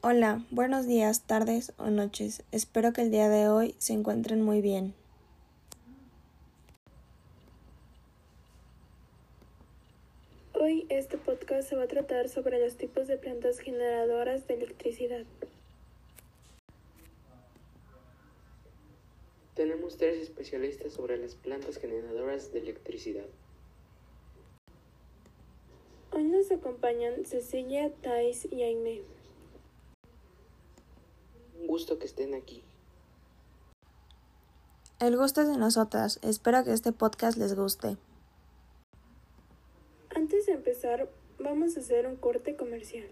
Hola, buenos días, tardes o noches. Espero que el día de hoy se encuentren muy bien. Hoy este podcast se va a tratar sobre los tipos de plantas generadoras de electricidad. Tenemos tres especialistas sobre las plantas generadoras de electricidad. Hoy nos acompañan Cecilia, Thais y Aime. Gusto que estén aquí. El gusto es de nosotras. Espero que este podcast les guste. Antes de empezar, vamos a hacer un corte comercial.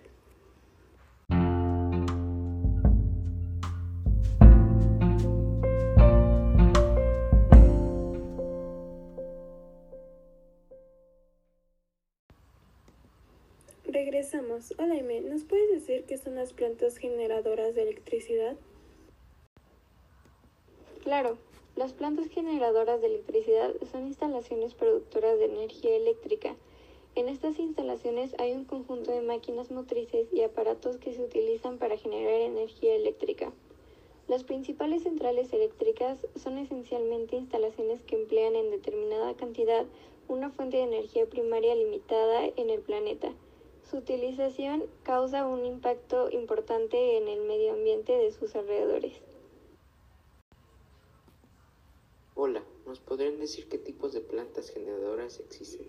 Regresamos. Hola, Aime, ¿nos puedes decir qué son las plantas generadoras de electricidad? Claro, las plantas generadoras de electricidad son instalaciones productoras de energía eléctrica. En estas instalaciones hay un conjunto de máquinas motrices y aparatos que se utilizan para generar energía eléctrica. Las principales centrales eléctricas son esencialmente instalaciones que emplean en determinada cantidad una fuente de energía primaria limitada en el planeta. Su utilización causa un impacto importante en el medio ambiente de sus alrededores. Hola, ¿nos podrían decir qué tipos de plantas generadoras existen?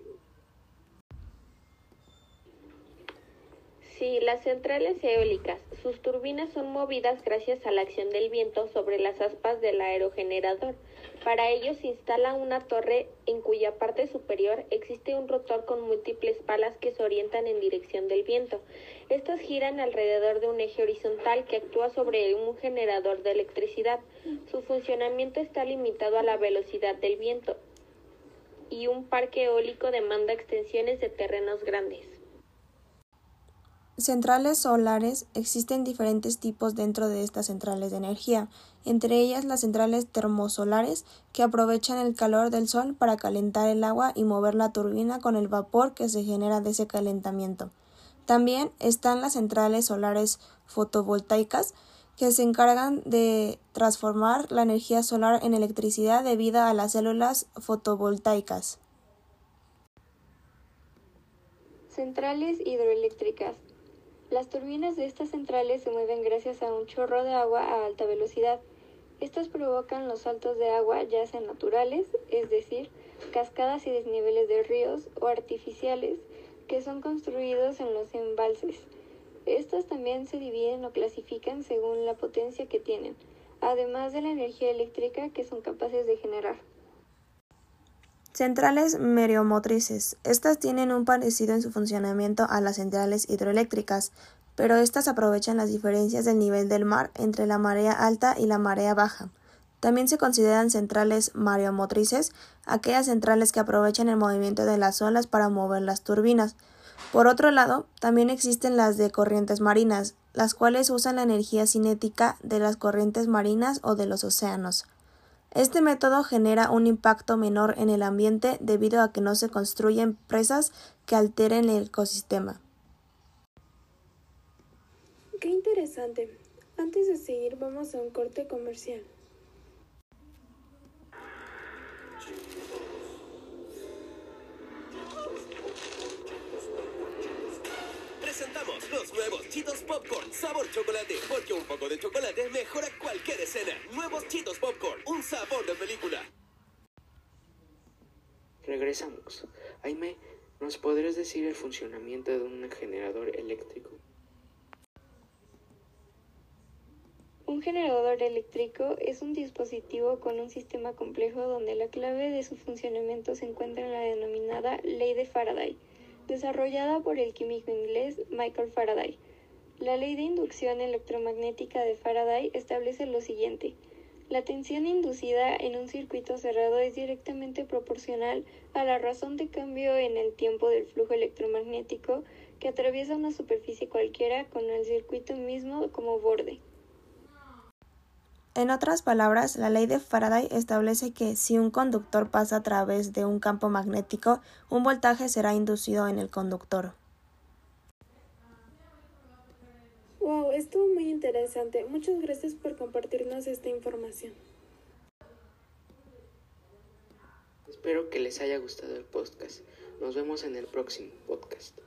Sí, las centrales eólicas. Sus turbinas son movidas gracias a la acción del viento sobre las aspas del aerogenerador. Para ello se instala una torre en cuya parte superior existe un rotor con múltiples palas que se orientan en dirección del viento. Estas giran alrededor de un eje horizontal que actúa sobre un generador de electricidad. Su funcionamiento está limitado a la velocidad del viento y un parque eólico demanda extensiones de terrenos grandes. Centrales solares existen diferentes tipos dentro de estas centrales de energía, entre ellas las centrales termosolares que aprovechan el calor del sol para calentar el agua y mover la turbina con el vapor que se genera de ese calentamiento. También están las centrales solares fotovoltaicas que se encargan de transformar la energía solar en electricidad debido a las células fotovoltaicas. Centrales hidroeléctricas las turbinas de estas centrales se mueven gracias a un chorro de agua a alta velocidad. Estas provocan los saltos de agua ya sean naturales, es decir, cascadas y desniveles de ríos, o artificiales, que son construidos en los embalses. Estas también se dividen o clasifican según la potencia que tienen, además de la energía eléctrica que son capaces de generar. Centrales meriomotrices. Estas tienen un parecido en su funcionamiento a las centrales hidroeléctricas, pero estas aprovechan las diferencias del nivel del mar entre la marea alta y la marea baja. También se consideran centrales mareomotrices aquellas centrales que aprovechan el movimiento de las olas para mover las turbinas. Por otro lado, también existen las de corrientes marinas, las cuales usan la energía cinética de las corrientes marinas o de los océanos. Este método genera un impacto menor en el ambiente debido a que no se construyen presas que alteren el ecosistema. Qué interesante. Antes de seguir vamos a un corte comercial. Presentamos los nuevos Cheetos Popcorn sabor chocolate, porque un poco de chocolate mejora cualquier escena. Nuevos Cheetos Popcorn, sabor de película. Regresamos. Aime, ¿nos podrías decir el funcionamiento de un generador eléctrico? Un generador eléctrico es un dispositivo con un sistema complejo donde la clave de su funcionamiento se encuentra en la denominada ley de Faraday desarrollada por el químico inglés Michael Faraday. La ley de inducción electromagnética de Faraday establece lo siguiente. La tensión inducida en un circuito cerrado es directamente proporcional a la razón de cambio en el tiempo del flujo electromagnético que atraviesa una superficie cualquiera con el circuito mismo como borde. En otras palabras, la ley de Faraday establece que si un conductor pasa a través de un campo magnético, un voltaje será inducido en el conductor. Wow, estuvo muy interesante. Muchas gracias por compartirnos esta información. Espero que les haya gustado el podcast. Nos vemos en el próximo podcast.